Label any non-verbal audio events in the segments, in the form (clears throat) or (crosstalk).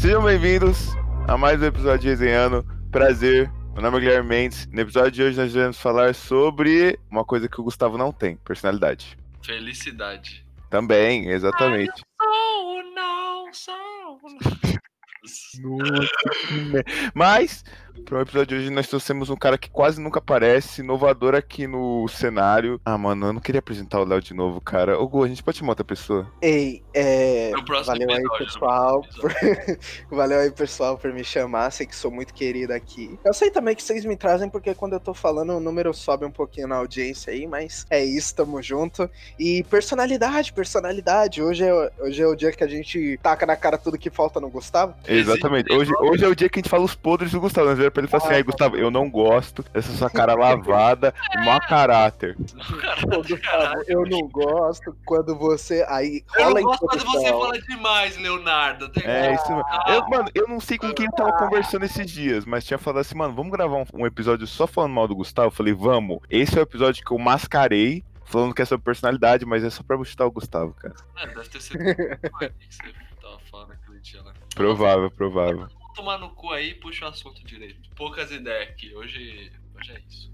Sejam bem-vindos a mais um episódio de Resenhando. Prazer, meu nome é Guilherme Mendes. No episódio de hoje nós vamos falar sobre uma coisa que o Gustavo não tem, personalidade. Felicidade. Também, exatamente. Oh, não, sou. (laughs) (laughs) Mas, para o episódio de hoje, nós trouxemos um cara que quase nunca aparece, inovador aqui no cenário. Ah, mano, eu não queria apresentar o Léo de novo, cara. Ô, Gu, a gente pode chamar outra pessoa? Ei, é. Valeu aí, pessoal. por- (laughs) Valeu aí, pessoal, por me chamar. Sei que sou muito querido aqui. Eu sei também que vocês me trazem, porque quando eu tô falando, o número sobe um pouquinho na audiência aí, mas é isso, tamo junto. E personalidade, personalidade. Hoje é, hoje é o dia que a gente taca na cara tudo que falta no Gustavo. Exatamente. Hoje, hoje é o dia que a gente fala os podres do Gustavo. Nós vira pra ele e fala assim: aí, Gustavo, eu não gosto dessa sua cara lavada (laughs) e mau caráter. Ô, Gustavo, eu não gosto quando você. Aí Eu rola não gosto quando você introdução. fala demais, Leonardo. Tem- É isso mesmo. Ah. Eu, mano, eu não sei com quem eu tava conversando esses dias, mas tinha falado assim, mano, vamos gravar um, um episódio só falando mal do Gustavo? Eu falei, vamos. Esse é o episódio que eu mascarei, falando que é sobre personalidade, mas é só pra chutar o Gustavo, cara. É, deve ter sido (laughs) o que você tava falando aquele dia lá. Provável, provável. Tomar no cu aí e puxa o assunto direito. Poucas ideias aqui. Hoje, hoje é isso.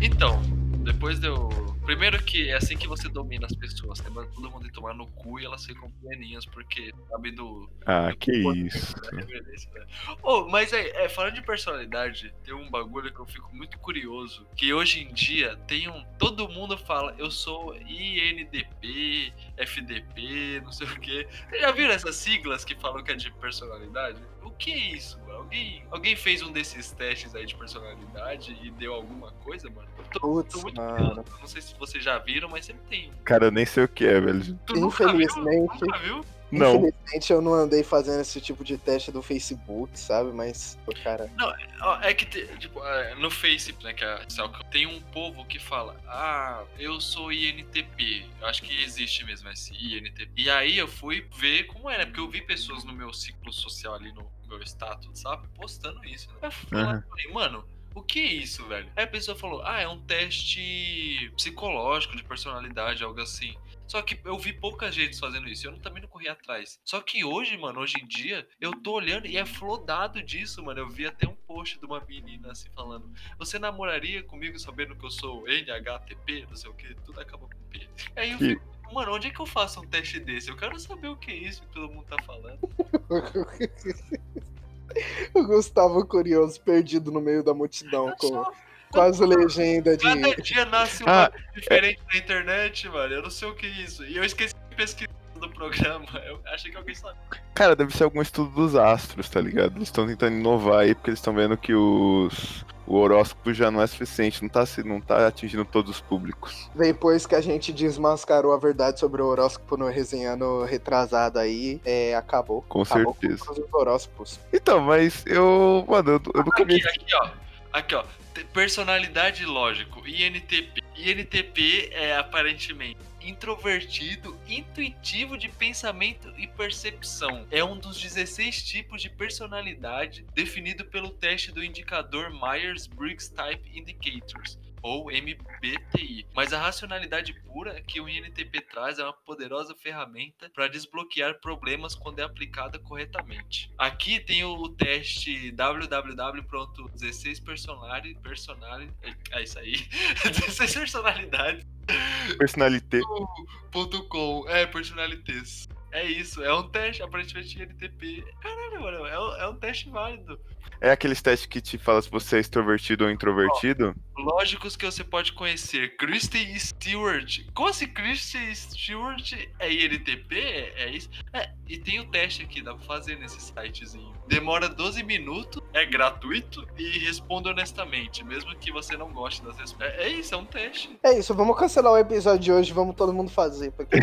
Então, depois deu. Primeiro que é assim que você domina as pessoas. Você manda todo mundo ir tomar no cu e elas ficam pleninhas porque sabe do. Ah, do que isso. né? Beleza, né? Ô, mas é, é, falando de personalidade, tem um bagulho que eu fico muito curioso. Que hoje em dia tem um. Todo mundo fala, eu sou INDP, FDP, não sei o quê. Vocês já viram essas siglas que falam que é de personalidade? O que é isso, mano? Alguém, alguém fez um desses testes aí de personalidade e deu alguma coisa, mano? Eu tô, Putz, tô muito mano. curioso. Não sei se vocês já viram, mas sempre tem. Cara, eu nem sei o que é, velho. Tu nunca viu? Infelizmente. Nunca viu? Não. Infelizmente eu não andei fazendo esse tipo de teste do Facebook, sabe? Mas, pô, cara. Ó, É que, tipo, é, no Face, né, que é tem um povo que fala, ah, eu sou INTP. Eu acho que existe mesmo esse INTP. E aí eu fui ver como era, porque eu vi pessoas no meu ciclo social ali no meu status, sabe, postando isso. Né? Eu lá Uhum. falei, mano, o que é isso, velho? Aí a pessoa falou, ah, é um teste psicológico de personalidade, algo assim. Só que eu vi pouca gente fazendo isso, eu também não corri atrás. Só que hoje, mano, hoje em dia, eu tô olhando e é flodado disso, mano. Eu vi até um post de uma menina assim falando: Você namoraria comigo sabendo que eu sou NHTP, não sei o que, tudo acaba com P. Aí eu fico, mano, onde é que eu faço um teste desse? Eu quero saber o que é isso que todo mundo tá falando. (laughs) (laughs) o Gustavo curioso, perdido no meio da multidão, com, com as legendas de. Cada dia nasce Ah, bagulho diferente na internet, mano. Eu não sei o que é isso. E eu esqueci de pesquisar do programa. Eu achei que alguém sabia. Cara, deve ser algum estudo dos astros, tá ligado? Eles estão tentando inovar aí, porque eles estão vendo que os. O horóscopo já não é suficiente, não tá, não tá atingindo todos os públicos. Depois que a gente desmascarou a verdade sobre o horóscopo no resenhando retrasado aí, é, acabou. Com acabou certeza. Com os horóscopos. Então, mas eu. Mano, eu, eu nunca. Aqui, aqui, ó. Aqui, ó. Personalidade lógico. INTP. INTP é aparentemente introvertido, intuitivo de pensamento e percepção. É um dos 16 tipos de personalidade definido pelo teste do indicador Myers-Briggs Type Indicators. Ou MBTI. Mas a racionalidade pura que o INTP traz é uma poderosa ferramenta para desbloquear problemas quando é aplicada corretamente. Aqui tem o teste www.16 personalidade, personalidade, é isso aí, (laughs) 16 personalidades Personalité. ponto com, é, personalities. É isso, é um teste, aparentemente INTP. Caralho, mano, é um, é um teste válido. É aqueles testes que te fala se você é extrovertido ou introvertido? Lógicos que você pode conhecer. Kristen Stewart. Como assim Kristen Stewart é INTP? É isso? É, e tem o teste aqui, dá pra fazer nesse sitezinho. Demora 12 minutos, é gratuito e responda honestamente, mesmo que você não goste das respostas. É, é isso, é um teste. É isso, vamos cancelar o episódio de hoje, vamos todo mundo fazer. Porque... (laughs)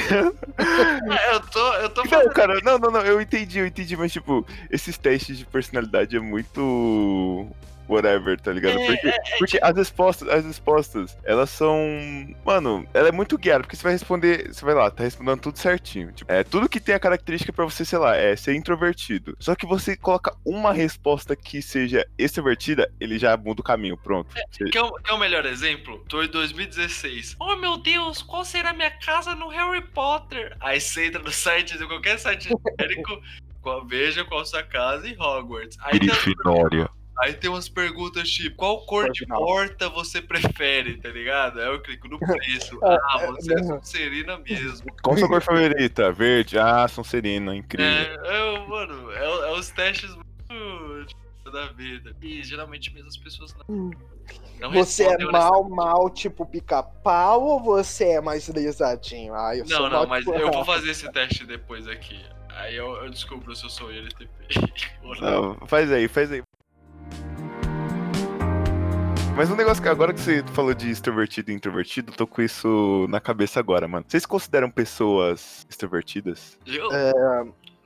É, eu tô, eu tô Não, cara, não, não, não, eu entendi, eu entendi, mas tipo, esses testes de personalidade é muito. Whatever, tá ligado? É, porque é, porque as respostas, as respostas, elas são. Mano, ela é muito guiada, porque você vai responder. Você vai lá, tá respondendo tudo certinho. Tipo, é tudo que tem a característica pra você, sei lá, é ser introvertido. Só que você coloca uma resposta que seja extrovertida, ele já muda o caminho, pronto. Você- Quer o, quer o melhor exemplo? Tô em 2016. Oh meu Deus, qual será minha casa no Harry Potter? Aí você entra no site de qualquer site genérico, qual- veja qual sua casa em Hogwarts. Aí tem, Grifinória. aí tem umas perguntas tipo, qual cor de porta você prefere, tá ligado? Aí eu clico no preço. (laughs) É, Ah, é, você é não. Sonserina mesmo. Qual sua cor favorita? Verde. Ah, Sonserina, incrível. É, eu, mano, é, é os testes muito tipo, da vida. E geralmente mesmo as pessoas não. não Você é respondem mal, mal, tipo pica-pau, ou você é mais lisadinho? Ah, eu sou Não, não, mal, mas tipo, eu vou (laughs) fazer esse teste depois aqui. Aí eu, eu descubro se eu sou INTP (laughs) ou não. Não, faz aí, faz aí. Mas um negócio que agora que você falou de extrovertido e introvertido, eu tô com isso na cabeça agora, mano. Vocês consideram pessoas extrovertidas? Eu É,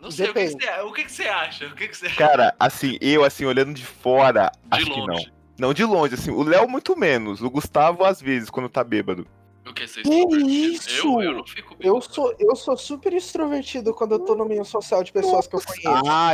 não sei, o que, que você, o que, que você acha? O que, que você acha Cara, assim, eu, assim, olhando de fora, de acho que não. longe? Não, de longe, assim, o Léo muito menos, o Gustavo às vezes, quando tá bêbado. O que você Que isso? Eu, eu não fico bem. eu sou, eu sou super extrovertido quando eu tô no meio social de pessoas que eu conheço. Ah,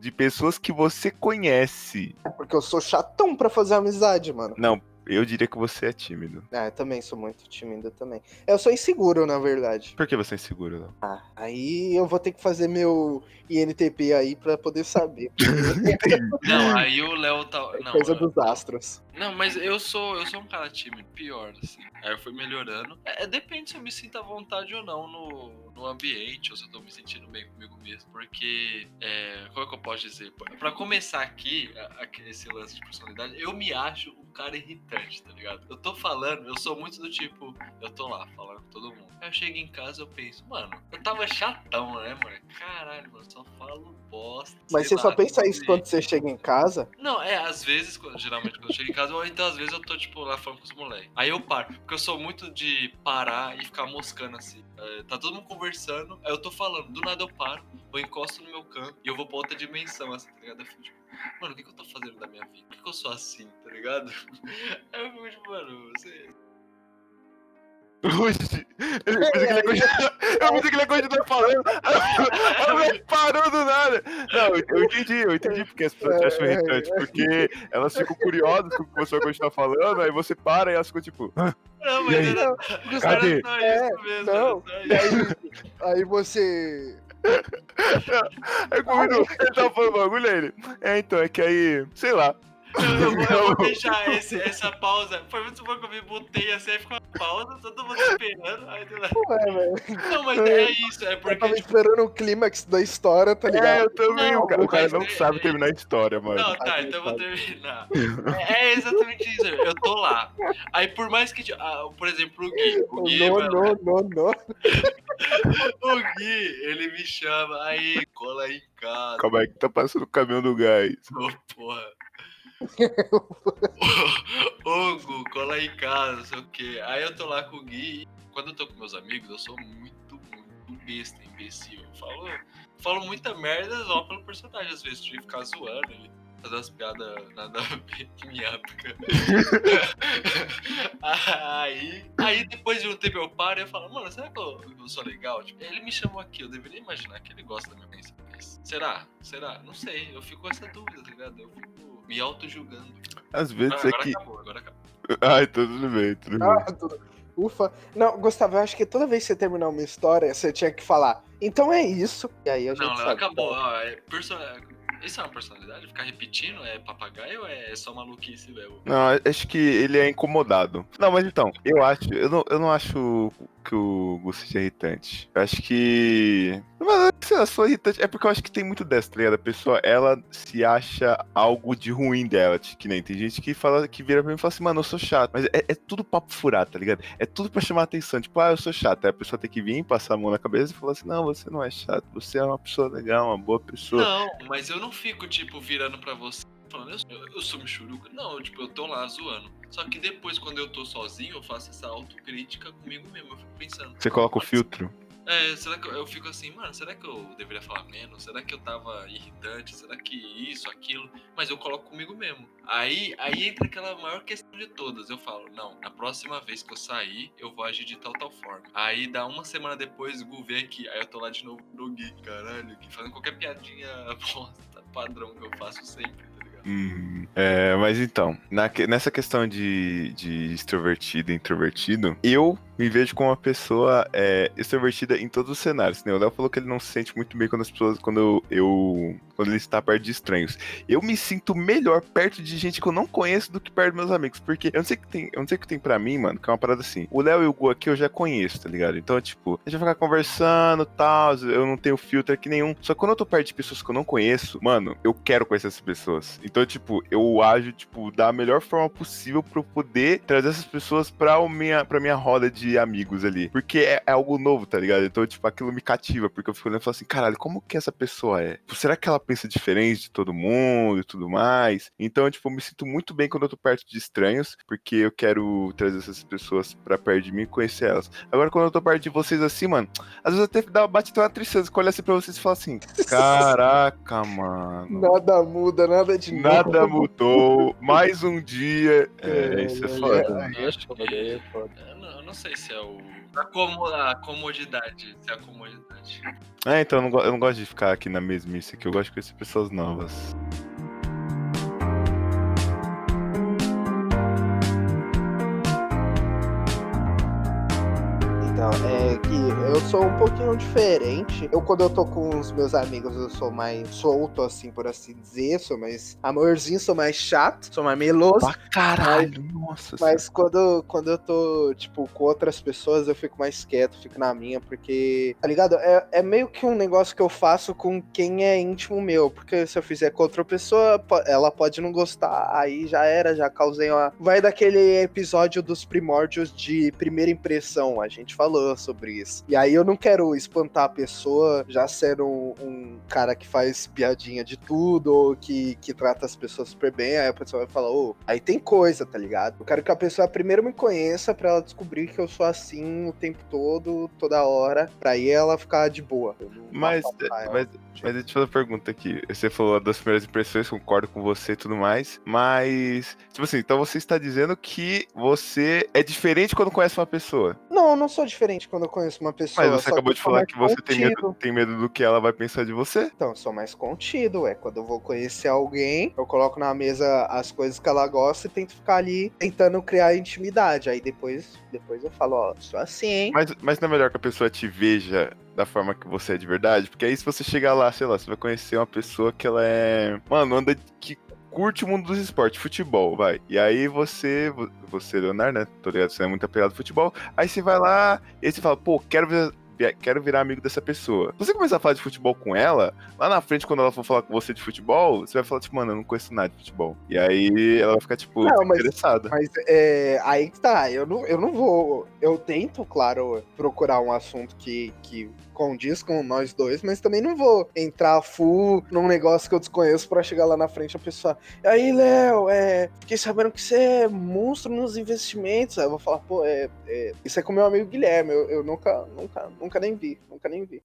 de pessoas que você conhece. Porque eu sou chatão pra fazer amizade, mano. Não, eu diria que você é tímido. Ah, eu também sou muito tímido também. Eu sou inseguro, na verdade. Por que você é inseguro, Léo? Ah, aí eu vou ter que fazer meu INTP aí pra poder saber. (laughs) Não, aí o Léo tá. Não, Coisa eu- dos astros. não, mas eu sou, eu sou um cara tímido, pior, assim. Aí eu fui melhorando. É, depende se eu me sinto à vontade ou não no, no ambiente, ou se eu tô me sentindo bem comigo mesmo. Porque, é, como é que eu posso dizer? Pra- Pra começar aqui, a- a- esse lance de personalidade, eu me acho um cara irritante, tá ligado? Eu tô falando, eu sou muito do tipo, eu tô lá falando com todo mundo. Aí eu chego em casa eu penso, mano, eu tava chatão, né, mano? Caralho, mano, só falo bosta. Mas você só lá, pensa não isso quando você chega em casa? Não, é, às vezes, quando- geralmente quando eu chego em casa, ou então às vezes eu tô, tipo, lá falando com os moleques. Aí eu paro, porque eu sou muito de parar e ficar moscando assim. É, tá todo mundo conversando, aí eu tô falando, do nada eu paro, eu encosto no meu canto e eu vou pra outra dimensão, assim, tá ligado? Eu fico, tipo, mano, o que, que eu tô fazendo da minha vida? Por que, que eu sou assim, tá ligado? Aí (laughs) eu fico, tipo, mano, você. Eu pensei que ele ia continuar, eu pensei que ele ia continuar falando. (laughs) A mulher parou do nada. Não, eu entendi, eu entendi porque as pessoas te acham irritante. Porque elas ficam curiosas com o que você vai continuar falando, aí você para e elas ficam tipo. "Hã? Não, mas era, Não, era Cadê? só É, isso mesmo, não. E isso. aí, aí você. Aí comigo, ele tava falando bagulho aí. É, então, é que aí, sei lá. Eu, eu vou, eu vou deixar esse- essa pausa. Foi muito bom que eu me botei assim, aí ficou uma pausa, todo mundo esperando. Aí Ué, velho. Não, mas é isso, é Eu porque. tava tipo, esperando o clímax da história, tá É, ligado? eu também. Não, o cara, o cara não é- sabe é- terminar a história, mano. Não, tá, então eu vou terminar. É, é exatamente isso. Eu tô lá. Aí por mais que. ah, por exemplo, o Gui. O Gui, Não, não, não, não. o Gui, ele me chama. Aí, cola aí em casa. Como é que tá passando o caminhão do gás? Ô, porra. Ô, Gu, cola aí em casa, sei o quê. Aí eu tô lá com o Gui. e Quando eu tô com meus amigos, eu sou muito, muito besta, imbecil. Eu falo, falo muita merda só pelo personagem, às vezes, de ficar zoando e fazer umas piadas nada a ver que me época. (laughs) aí, aí depois de um tempo eu paro e eu falo, mano, será que eu, eu sou legal? Tipo, ele me chamou aqui, eu deveria imaginar que ele gosta da minha pensa. mas Será? Será? Não sei, eu fico com essa dúvida, tá ligado? Eu fico me auto-julgando. Às Ah, vezes é agora que. acabou, agora acabou. Ai, tudo bem, tudo bem. Ah, tudo- Ufa. Não, Gustavo, eu acho que toda vez que você terminar uma história, você tinha que falar, então é isso. E aí a gente Não, não, sabe. acabou. Ah, é perso... Isso é uma personalidade? Ficar repetindo é papagaio ou é só maluquice, velho? Não, acho que ele é incomodado. Não, mas então, eu acho. Eu não, eu não acho que o Gus seja irritante. Eu acho que. Mas, lá, sou irritante. É porque eu acho que tem muito dessa, tá ligado? A pessoa, ela se acha algo de ruim dela. Que nem tem gente que fala, que vira pra mim e fala assim, mano, eu sou chato. Mas é, é tudo papo furado, tá ligado? É tudo pra chamar atenção. Tipo, ah, eu sou chato. Aí a pessoa tem que vir, passar a mão na cabeça e falar assim, não, você não é chato. Você é uma pessoa legal, uma boa pessoa. Não, mas eu não fico, tipo, virando pra você falando, eu, eu, eu sou michuruca. Não, eu, tipo, eu tô lá zoando. Só que depois, quando eu tô sozinho, eu faço essa autocrítica comigo mesmo. Eu fico pensando. Você coloca o filtro. É, será que eu, eu fico assim, mano, será que eu deveria falar menos? Será que eu tava irritante? Será que isso, aquilo? Mas eu coloco comigo mesmo. Aí, aí entra aquela maior questão de todas. Eu falo, não, na próxima vez que eu sair, eu vou agir de tal, tal forma. Aí dá uma semana depois, o Gu vem aqui. Aí eu tô lá de novo no Gui, caralho, Gui, fazendo qualquer piadinha (laughs) bosta, padrão que eu faço sempre, tá ligado? Hum, é, mas então, na nessa questão de, de extrovertido e introvertido, eu me vejo como uma pessoa é, extrovertida em todos os cenários. Né? O Léo falou que ele não se sente muito bem quando as pessoas, quando eu, eu- quando ele está perto de estranhos. Eu me sinto melhor perto de gente que eu não conheço do que perto dos meus amigos, porque eu não sei o que tem, eu não sei o que tem para mim, mano, que é uma parada assim. O Léo e o Gu aqui eu já conheço, tá ligado? Então, tipo, a gente vai ficar conversando, tal, eu não tenho filtro aqui nenhum. Só que quando eu tô perto de pessoas que eu não conheço, mano, eu quero conhecer essas pessoas. Então, tipo, eu ajo, tipo, da melhor forma possível pra eu poder trazer essas pessoas pra, minha, pra minha roda de amigos ali. Porque é, é algo novo, tá ligado? Então, tipo, aquilo me cativa, porque eu fico olhando e falo assim, caralho, como que essa pessoa é? Tipo, Será que ela pensa diferente de todo mundo e tudo mais? Então, tipo, eu me sinto muito bem quando eu tô perto de estranhos, porque eu quero trazer essas pessoas pra perto de mim e conhecer elas. Agora, quando eu tô perto de vocês assim, mano, às vezes até dá, bate até uma tristeza, que eu olho assim pra vocês e falo assim, caraca, (laughs) mano. Nada muda, nada de Nada novo. mudou, mais um dia. É, (laughs) É, isso é é, foda. Aí é foda, aí é foda. Eu não, eu não sei se é o. A, a comodidade. Se é a comodidade. É, então eu não, eu não gosto de ficar aqui na mesmice aqui, eu gosto de conhecer pessoas novas. Então, é eu sou um pouquinho diferente. Eu, quando eu tô com os meus amigos, eu sou mais solto, assim, por assim dizer. Sou mais amorzinho, sou mais chato, sou mais meloso. Pra caralho, nossa Mas quando, quando eu tô, tipo, com outras pessoas, eu fico mais quieto, fico na minha, porque, tá ligado? É, é meio que um negócio que eu faço com quem é íntimo meu, porque se eu fizer com outra pessoa, ela pode não gostar, aí já era, já causei uma. Vai daquele episódio dos primórdios de primeira impressão, a gente falou sobre isso. E aí eu não quero espantar a pessoa já sendo um, um cara que faz piadinha de tudo, ou que, que trata as pessoas super bem, aí a pessoa vai falar, ô, aí tem coisa, tá ligado? Eu quero que a pessoa primeiro me conheça pra ela descobrir que eu sou assim o tempo todo, toda hora, pra aí ela ficar de boa. Eu Mas, mas, mas eu te faço uma pergunta aqui. Você falou das primeiras impressões, concordo com você e tudo mais. Mas, tipo assim, então você está dizendo que você é diferente quando conhece uma pessoa. Não, eu não sou diferente quando eu conheço uma pessoa. Mas você acabou de falar que você tem medo, tem medo do que ela vai pensar de você. Então, eu sou mais contido, é. Quando eu vou conhecer alguém, eu coloco na mesa as coisas que ela gosta e tento ficar ali tentando criar intimidade. Aí depois, depois eu falo, ó, sou assim, hein? Mas, mas não é melhor que a pessoa te veja da forma que você é de verdade? Porque aí se você chegar lá, sei lá, você vai conhecer uma pessoa que ela é. Mano, anda que curte o mundo dos esportes, futebol, vai. E aí você, vo- você, Leonardo, né? Tô ligado, você é muito apegado ao futebol. Aí você vai lá e você fala, pô, quero ver. Quero virar amigo dessa pessoa. Se você começar a falar de futebol com ela, lá na frente, quando ela for falar com você de futebol, você vai falar, tipo, mano, eu não conheço nada de futebol. E aí ela vai ficar, tipo, Não, mas- interessada. Mas é, aí que tá, eu não, eu não vou. Eu tento, claro, procurar um assunto que, que condiz com nós dois, mas também não vou entrar full num negócio que eu desconheço pra chegar lá na frente a pessoa. Aí, Léo, é, fiquei sabendo que você é monstro nos investimentos. Aí eu vou falar, pô, é, é, isso é com meu amigo Guilherme. Eu, eu nunca, nunca, nunca nem vi, nunca nem vi.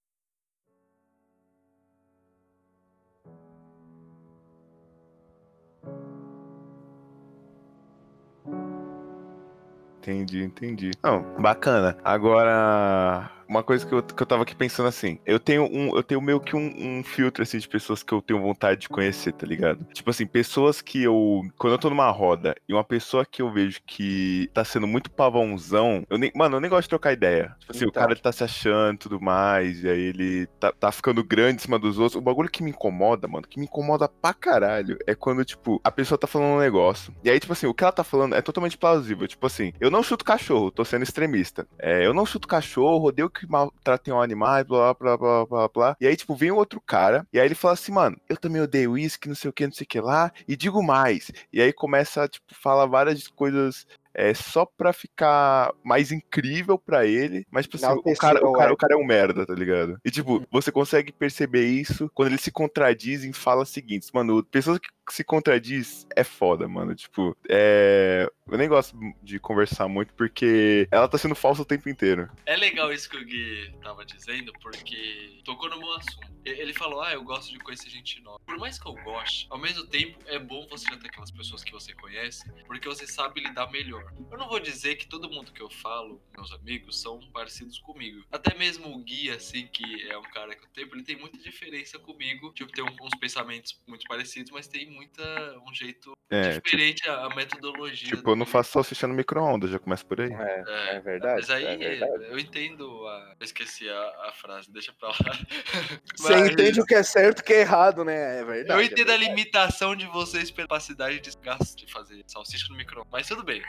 Entendi, entendi. Não, bacana. Agora, uma coisa que eu, que eu tava aqui pensando assim, eu tenho um, eu tenho meio que um, um filtro assim de pessoas que eu tenho vontade de conhecer, tá ligado? Tipo assim, pessoas que eu, quando eu tô numa roda e uma pessoa que eu vejo que tá sendo muito pavãozão, eu nem, mano, eu nem gosto de trocar ideia. Tipo assim, o Então. cara ele tá se achando e tudo mais, e aí ele tá, tá ficando grande em cima dos outros. O bagulho que me incomoda, mano, que me incomoda pra caralho, é quando, tipo, a pessoa tá falando um negócio, e aí, tipo assim, o que ela tá falando é totalmente plausível. Tipo assim, eu não chuto cachorro, tô sendo extremista. É, eu não chuto cachorro, odeio que maltratem animais, blá, blá, blá, blá, blá, blá. E aí, tipo, vem outro cara, e aí ele fala assim, mano, eu também odeio isso, que não sei o que, não sei o que lá, e digo mais. E aí começa, tipo, falar várias coisas é só pra ficar mais incrível pra ele, mas tipo assim, o cara, o, cara, ego. o cara é um merda, tá ligado? E tipo, você consegue perceber isso quando ele se contradiz em falas seguintes. Mano, pessoas que se contradiz é foda, mano. Tipo, é. Eu nem gosto de conversar muito porque ela tá sendo falsa o tempo inteiro. É legal isso que o Gui tava dizendo, porque tocou no meu assunto. Ele falou, ah, eu gosto de conhecer gente nova. Por mais que eu goste, ao mesmo tempo é bom você já ter aquelas pessoas que você conhece, porque você sabe lidar melhor. Eu não vou dizer que todo mundo que eu falo, meus amigos, são parecidos comigo. Até mesmo o Gui, assim, que é um cara que eu tenho, ele tem muita diferença comigo. Tipo, tem uns pensamentos muito parecidos, mas tem muita. um jeito É, tipo, diferente a, a metodologia. tipo, eu não faço salsicha no micro-ondas, já começa por aí. É, É, é verdade. Mas aí é verdade. eu entendo a. Eu esqueci a, a frase, deixa pra lá. (laughs) Você Mas entende o que é certo e o que é errado, né? É verdade. Eu é entendo a verdade. limitação de vocês pela capacidade de gasto de fazer salsicha no micro mas tudo bem.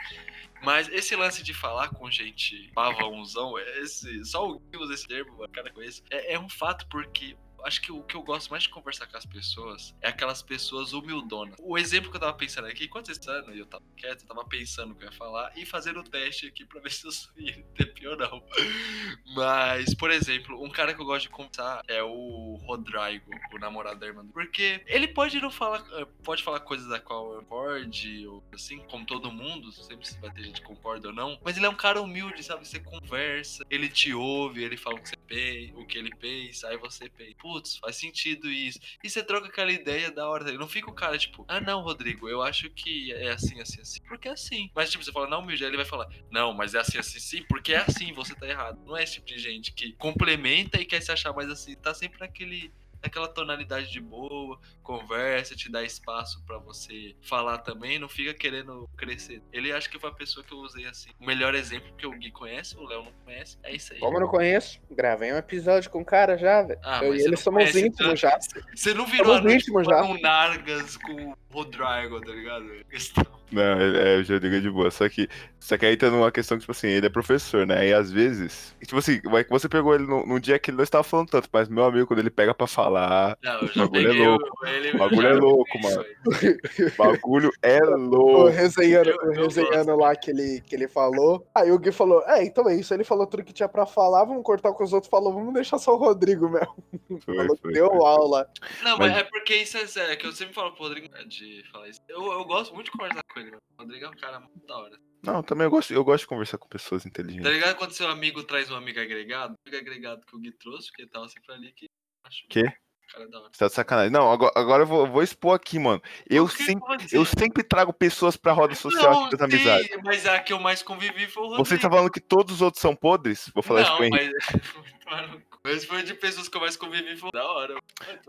Mas esse lance de falar com gente pavãozão, esse, só o Gui usa esse termo, cara é, é um fato porque acho que o que eu gosto mais de conversar com as pessoas é aquelas pessoas humildonas. O exemplo que eu tava pensando aqui, enquanto vocês estavam e eu tava quieto, eu tava pensando o que eu ia falar e fazendo o teste aqui pra ver (laughs) se eu sou INTP ou não. Mas, por exemplo, um cara que eu gosto de conversar é o Rodrigo, o namorado da irmã. Porque ele pode não falar, eh, pode falar coisas da qual eu concorde, ou assim, como todo mundo, sempre se vai ter gente que concorda ou não. Mas ele é um cara humilde, sabe? Você conversa, ele te ouve, ele fala o que você pensa, o que ele pensa, aí você pensa, faz sentido isso. E você troca aquela ideia da hora, não fica o cara tipo, ah não, Rodrigo, eu acho que é assim, assim, assim, porque é assim. Mas tipo, você fala, não, aí ele vai falar, não, mas é assim, assim, sim, porque é assim, você tá errado. Não é esse tipo de gente que complementa e quer se achar mais assim, tá sempre naquele naquela tonalidade de boa, conversa, te dá espaço pra você falar também, não fica querendo crescer. Ele acho que foi a pessoa que eu usei assim. O melhor exemplo que o Gui conhece, o Léo não conhece, é isso aí. Como eu não conheço, gravei um episódio com o cara já, velho. Ah, eu e não somos íntimos já. Você não (laughs) virou Somos íntimos já. com Nargas com o Rodrigo, tá ligado? Questão. (laughs) Não, é, é, eu já digo de boa. Só que, só que aí tá numa questão que, tipo assim, ele é professor, né? E às vezes, tipo assim, vai que você pegou ele num, num dia que ele não estava falando tanto, mas meu amigo, quando ele pega pra falar, Não, eu O bagulho é louco. o- ele. O bagulho é louco, mano. o bagulho (laughs) é O louco. resenhando, Eu- o eu resenhando lá que ele, que ele falou. Aí o Gui falou: É, então é isso. Ele falou tudo que tinha pra falar. Vamos cortar o que os outros falou. Vamos deixar só o Rodrigo mesmo. Foi, (laughs) falou que foi, deu foi. aula. Não, mas... Mas- é porque isso é sério, que eu sempre falo pro Rodrigo né, de falar isso. Eu, eu gosto muito de conversar com ele, mano. O Rodrigo é um cara muito da hora. Não, também eu gosto, eu gosto de conversar com pessoas Tá inteligentes. ligado quando seu amigo traz um amigo agregado? O amigo agregado que o Gui trouxe, porque ele tava sempre ali que. Acho Quê? o Cara é da hora. Você tá de sacanagem. Não, agora, agora eu vou, vou expor aqui, mano. Eu, que sempre, que eu sempre trago pessoas pra roda social das amizades. mas a que eu mais convivi foi o Rodrigo. Você tá falando que todos os outros são podres? Vou falar isso não, pro Henrique. mas... mas foi de pessoas que eu mais convivi, foi da hora.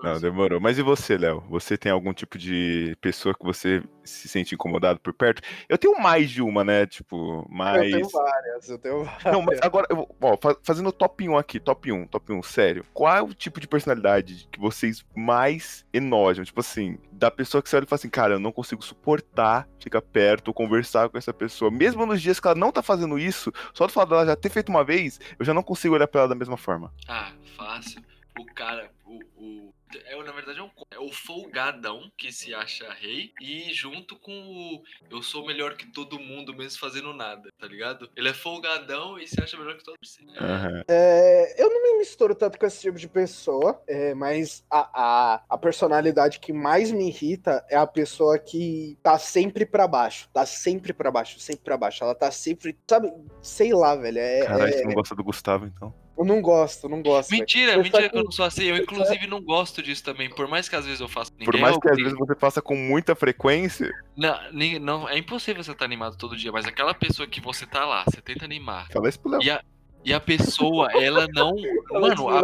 Não, demorou. Mas e você, Léo? Você tem algum tipo de pessoa que você se sente incomodado por perto? Eu tenho mais de uma, né? Tipo, mais. Eu tenho várias, eu tenho várias. (laughs) Não, mas agora, eu, ó, fa- fazendo top 1 aqui, top 1, top 1, sério. Qual é o tipo de personalidade que vocês mais enojam? Tipo assim, da pessoa que você olha e fala assim, cara, eu não consigo suportar ficar perto ou conversar com essa pessoa. Mesmo nos dias que ela não tá fazendo isso, só do fato dela já ter feito uma vez, eu já não consigo olhar pra ela da mesma forma. Ah, fácil. O cara, o. o é, na verdade, é, um, é o folgadão que se acha rei e junto com o eu sou melhor que todo mundo mesmo fazendo nada, tá ligado? Ele é folgadão e se acha melhor que todo mundo. Aham. É, eu não me misturo tanto com esse tipo de pessoa, é, mas a, a, a personalidade que mais me irrita é a pessoa que tá sempre pra baixo. Tá sempre pra baixo, sempre pra baixo. Ela tá sempre. Sabe, sei lá, velho. É, Caralho, é- você não gosta do Gustavo, então. Eu não gosto, não gosto. Mentira, mentira que eu não sou assim. Eu, inclusive, não gosto disso também. Por mais que às vezes eu faça. Por ninguém mais é que às vezes você faça com muita frequência, Não, nem- não, é impossível você estar animado todo dia, mas aquela pessoa que você tá lá, você tenta animar. fala isso pro Léo. E a, e a pessoa, ela não. (laughs) Mano, a,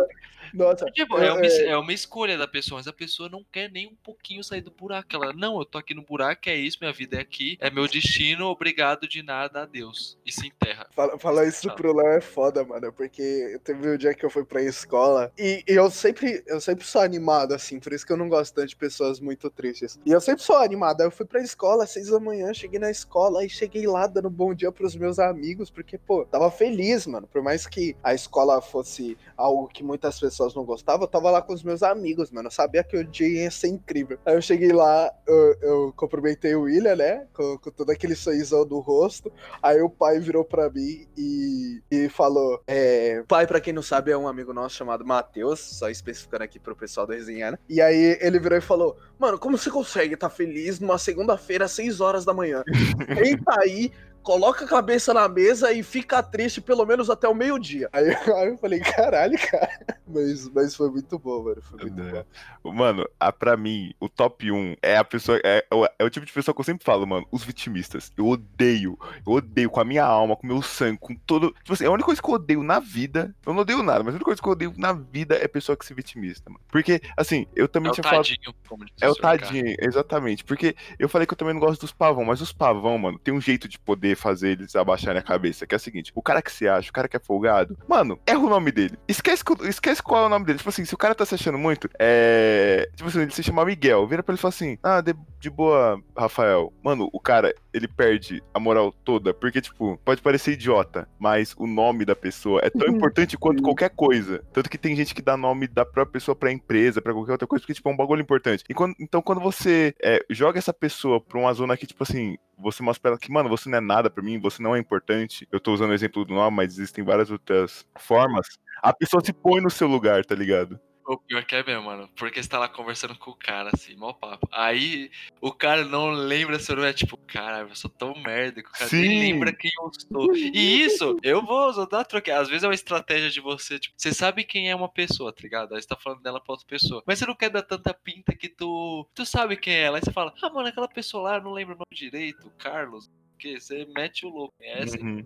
Nossa, tipo, é, uma, é, é uma escolha da pessoa, mas a pessoa não quer nem um pouquinho sair do buraco. Ela, não, eu tô aqui no buraco, é isso, minha vida é aqui, é meu destino, obrigado de nada, adeus. E se enterra. Fala- Falar isso pro Léo é foda, mano, porque teve um dia que eu fui pra escola e, e eu sempre eu sempre sou animado, assim, por isso que eu não gosto tanto de pessoas muito tristes. E eu sempre sou animado, aí eu fui pra escola às seis da manhã, cheguei na escola e cheguei lá dando bom dia pros meus amigos, porque, pô, tava feliz, mano, por mais que a escola fosse algo que muitas pessoas pessoas não gostavam, eu tava lá com os meus amigos, mano. Eu sabia que o dia ia ser incrível. Aí eu cheguei lá, eu, eu cumprimentei o William, né? Com, com todo aquele sorrisão do rosto. Aí o pai virou pra mim e, e falou: é, Pai, pra quem não sabe, é um amigo nosso chamado Matheus, só especificando aqui pro pessoal do Resenhana. E aí ele virou e falou: Mano, como você consegue estar tá feliz numa segunda-feira às 6 horas da manhã? (laughs) Eita aí, coloca a cabeça na mesa e fica triste pelo menos até o meio-dia. Aí, (laughs) aí, eu falei, caralho, cara. Mas, mas foi muito bom, mano. Foi muito é. bom. Mano, a, pra mim, o top 1 é a pessoa. É, é, o tipo de pessoa que eu sempre falo, mano. Os vitimistas. Eu odeio. Eu odeio com a minha alma, com o meu sangue, com todo. Tipo assim, a única coisa que eu odeio na vida. Eu não odeio nada, mas a única coisa que eu odeio na vida é pessoa que se vitimista, mano. Porque, assim, eu também é tinha falado. Como é o tadinho, exatamente. Porque eu falei que eu também não gosto dos pavão, mas os pavão, mano, tem um jeito de poder fazer eles abaixarem a cabeça, que é o seguinte, o cara que se acha, o cara que é folgado, mano, erra o nome dele. Esquece, esquece qual é o nome dele. Tipo assim, se o cara tá se achando muito, é... Tipo assim, ele se chama Miguel, vira pra ele e fala assim, ah, de, de boa, Rafael. Mano, o cara, ele perde a moral toda, porque, tipo, pode parecer idiota, mas o nome da pessoa é tão importante quanto qualquer coisa. Tanto que tem gente que dá nome da própria pessoa pra empresa, pra qualquer outra coisa, porque, tipo, é um bagulho importante. Quando, então, quando você é, joga essa pessoa pra uma zona que, tipo assim, você mostra pra ela que, mano, você não é nada pra mim, você não é importante. Eu tô usando o exemplo do nome, mas existem várias outras formas. A pessoa se põe no seu lugar, tá ligado? O pior que é mesmo, mano. Porque você tá lá conversando com o cara, assim, mal papo. Aí o cara não lembra seu nome. É tipo, cara, eu sou tão merda que o cara Sim. nem lembra quem eu sou. E isso, eu vou dar troque. Às vezes é uma estratégia de você, tipo, você sabe quem é uma pessoa, tá ligado? Aí você tá falando dela pra outra pessoa. Mas você não quer dar tanta pinta que tu. Tu sabe quem é ela. Aí você fala, ah, mano, aquela pessoa lá, não lembro o nome direito, Carlos. Que você mete o louco. É, uhum.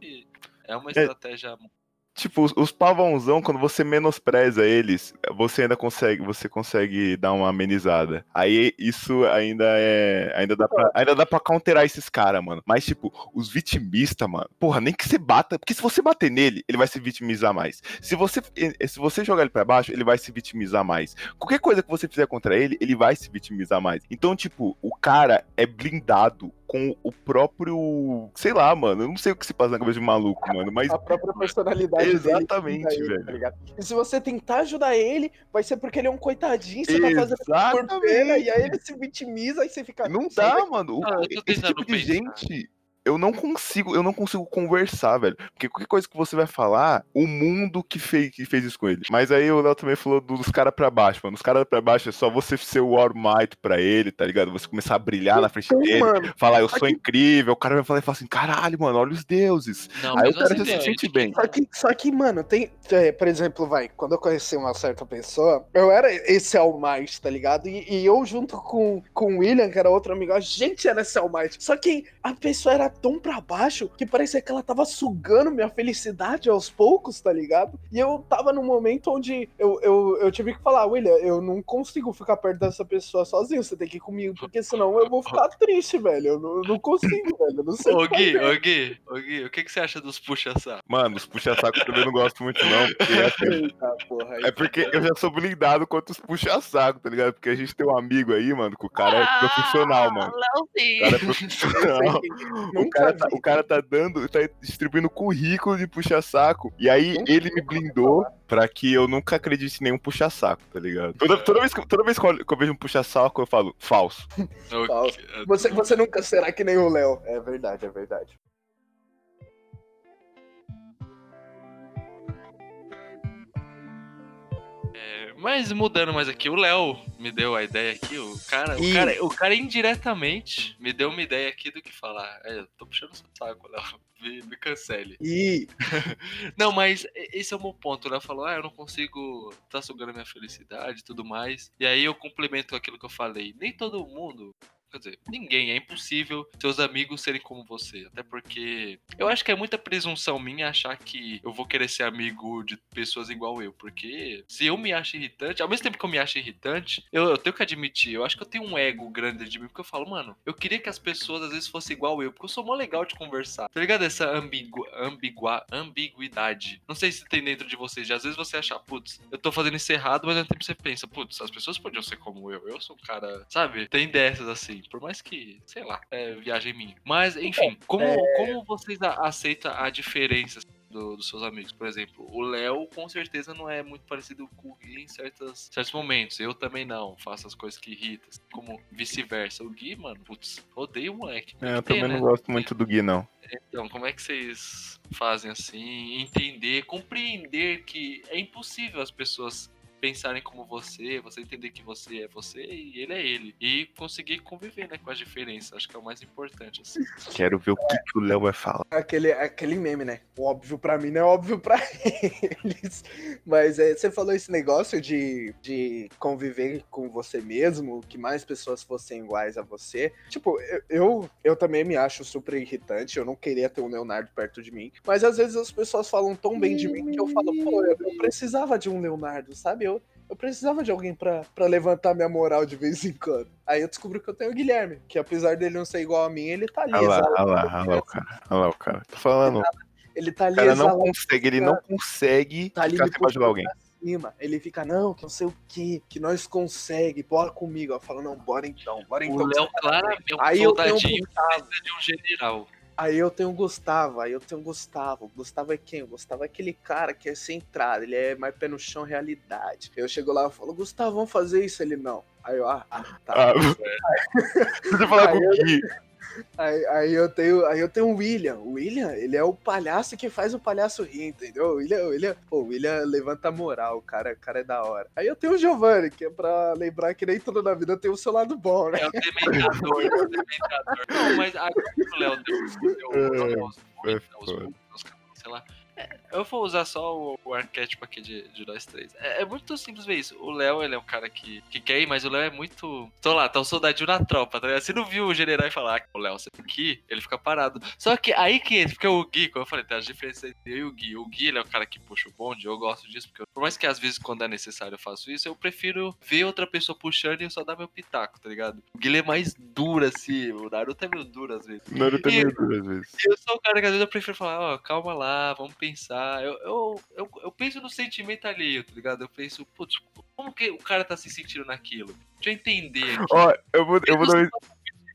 é uma estratégia é tipo, os, os pavãozão, quando você menospreza eles, você ainda consegue, você consegue dar uma amenizada. Aí isso ainda é. Ainda dá pra, ainda dá pra counterar esses caras, mano. Mas, tipo, os vitimistas, mano, porra, nem que você bata. Porque se você bater nele, ele vai se vitimizar mais. Se você, se você jogar ele pra baixo, ele vai se vitimizar mais. Qualquer coisa que você fizer contra ele, ele vai se vitimizar mais. Então, tipo, o cara é blindado com o próprio. Sei lá, mano. Eu não sei o que se passa na cabeça de maluco, mano. Mas. A própria personalidade Exatamente, dele, velho. Tá e se você tentar ajudar ele, vai ser porque ele é um coitadinho, você tá fazendo por pena, e aí ele se vitimiza e você fica. Não dá, mano. Ah, esse tipo de gente eu não consigo, eu não consigo conversar, velho. Porque qualquer coisa que você vai falar, o mundo que fez, que fez isso com ele. Mas aí o Léo também falou dos caras pra baixo, mano. Os caras pra baixo é só você ser o All Might pra ele, tá ligado? Você começar a brilhar na frente dele, mano, falar, eu sou incrível. O cara vai falar e falar assim, caralho, mano, olha os deuses. Não, aí o cara assim, se sente bem. Só que, só que mano, tem. É, por exemplo, vai, quando eu conheci uma certa pessoa, eu era esse All Might, tá ligado? E, e eu, junto com, com o William, que era outro amigo, a gente era esse All Might. Só que a pessoa era tão pra baixo que parecia que ela tava sugando minha felicidade aos poucos, tá ligado? E eu tava num momento onde eu, eu, eu tive que falar, William, eu não consigo ficar perto dessa pessoa sozinho, você tem que ir comigo, porque senão eu vou ficar triste, velho. Eu não, eu não consigo, velho. Eu não sei. Ô, Gui, ô, Gui, ô, Gui, o que, que você acha dos puxa-saco? Mano, os puxa-saco eu também não gosto muito, não. (laughs) Porque é, assim, Eita, porra, é porque eu já sou blindado contra os puxa-saco, tá ligado? Porque a gente tem um amigo aí, mano, que o cara é ah, profissional, mano. Não, sim. O cara é profissional. (laughs) (laughs) o cara tá, o cara tá dando, tá distribuindo currículo de puxa-saco. E aí ele me blindou pra que eu nunca acredite em nenhum puxa-saco, tá ligado? Toda, toda, vez, que, toda vez que eu vejo um puxa-saco, eu falo, falso. (laughs) falso. Você, você nunca será que nem o Léo. É verdade, é verdade. Mas mudando mais aqui, o Léo me deu a ideia aqui, o cara, o cara, o cara indiretamente me deu uma ideia aqui do que falar. É, eu tô puxando seu saco, Léo. (laughs) Me, me cancele. E... (laughs) não, mas esse é o meu ponto. O Léo falou: ah, eu não consigo tá sugando minha felicidade e tudo mais. E aí eu complemento aquilo que eu falei. Nem todo mundo Quer dizer, ninguém. É impossível seus amigos serem como você. Até porque eu acho que é muita presunção minha achar que eu vou querer ser amigo de pessoas igual eu. Porque se eu me acho irritante, ao mesmo tempo que eu me acho irritante, eu, eu tenho que admitir, eu acho que eu tenho um ego grande de mim. Porque eu falo, mano, eu queria que as pessoas às vezes fossem igual eu. Porque eu sou mó legal de conversar. Tá ligado? Essa ambigu, ambigua, ambiguidade. Não sei se tem dentro de vocês. Às vezes você acha, putz, eu tô fazendo isso errado, mas ao mesmo tempo você pensa, putz, as pessoas podiam ser como eu. Eu sou um cara, sabe? Tem dessas assim. Por mais que, sei lá, é viagem minha. Mas, enfim, como, é... como vocês aceitam a diferença do- dos seus amigos. Por exemplo, o Léo com certeza não é muito parecido com o Gui em certas, certos momentos. Eu também não, faço as coisas que irritam. assim, Como vice-versa. O Gui, mano, putz, odeio o moleque. É, eu Tem, também né? não gosto muito do Gui, não. Então, como é que vocês fazem assim? Entender, compreender que é impossível as pessoas pensarem como você, você entender que você é você e ele é ele. E conseguir conviver, né, com as diferenças. Acho que é o mais importante, assim. Quero ver o que, que o Léo vai falar. Aquele, aquele meme, né? O óbvio pra mim não é óbvio pra (laughs) eles. Mas é, você falou esse negócio de, de conviver com você mesmo, que mais pessoas fossem iguais a você. Tipo, eu, eu, eu também me acho super irritante, eu não queria ter um Leonardo perto de mim. Mas às vezes as pessoas falam tão bem de mim que eu falo, pô, eu, eu precisava de um Leonardo, sabe? Eu, eu precisava de alguém pra, pra levantar minha moral de vez em quando. Aí eu descobri que eu tenho o Guilherme, que apesar dele não ser igual a mim, ele tá ali. Olha lá, olha lá, olha lá o cara. Olha lá o cara. Tô falando, Ele tá ali o cara não consegue, ele não consegue tá ali ficar sem bajular alguém. cima. Ele fica, não, que não sei o que, que nós consegue, bora comigo. Eu falo, não, bora então, bora O então. Léo claramente é um Aí eu tenho o Gustavo, de um general. Aí eu tenho o Gustavo, aí eu tenho o Gustavo. Gustavo é quem? O Gustavo é aquele cara que é centrado, ele é mais pé no chão, realidade. Eu chego lá e falo, Gustavo, vamos fazer isso? Ele, não. Aí eu, ah, ah, tá. Ah, (laughs) você falar com o Gui. Aí, aí eu tenho, aí eu tenho o William. O William, ele é o palhaço que faz o palhaço rir, entendeu? O William, o William, pô, o William levanta a moral, o cara, o cara é da hora. Aí eu tenho o Giovanni, que é pra lembrar que nem tudo na vida tem o seu lado bom, né? É o dementador, é o dementador. Não, mas agora que o Léo deu, deu, É, deu os, é os, foda. os, sei lá. Eu vou usar só o, o arquétipo aqui de, de nós três. É, é muito simples ver isso. O Léo, ele é um cara que, que quer ir, mas o Léo é muito. Tô lá, tá um soldadinho na tropa, tá ligado? Você não viu o general falar, "Ah, o Léo, você tem que ir, ele fica parado. Só que aí que entra, porque o Gui, como eu falei, tem as diferenças entre eu e o Gui. O Gui, ele é o cara que puxa o bonde, eu gosto disso, porque eu- por mais que às vezes, quando é necessário, eu faço isso, eu prefiro ver outra pessoa puxando e eu só dar meu pitaco, tá ligado? O Gui é mais duro, assim, o Naruto é meio duro às vezes. Naruto é E- meio duro às vezes. Eu sou o cara que às vezes eu prefiro falar, ó, calma lá, vamos pensar. Eu, eu, eu, eu penso no sentimento alheio, tá ligado? Eu penso, putz, como que o cara tá se sentindo naquilo? Deixa eu entender. Ó, eu vou, eu vou dar um